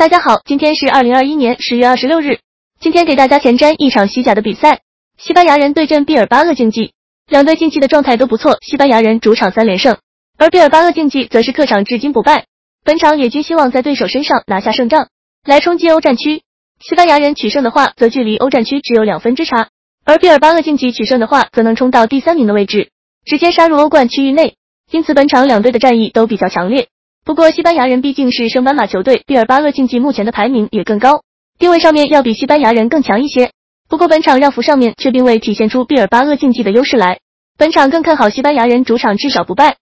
大家好，今天是二零二一年十月二十六日。今天给大家前瞻一场西甲的比赛，西班牙人对阵毕尔巴鄂竞技。两队近期的状态都不错，西班牙人主场三连胜，而毕尔巴鄂竞技则是客场至今不败。本场野军希望在对手身上拿下胜仗，来冲击欧战区。西班牙人取胜的话，则距离欧战区只有两分之差；而毕尔巴鄂竞技取胜的话，则能冲到第三名的位置，直接杀入欧冠区域内。因此，本场两队的战役都比较强烈。不过，西班牙人毕竟是升班马球队，毕尔巴鄂竞技目前的排名也更高，定位上面要比西班牙人更强一些。不过，本场让幅上面却并未体现出毕尔巴鄂竞技的优势来。本场更看好西班牙人主场至少不败。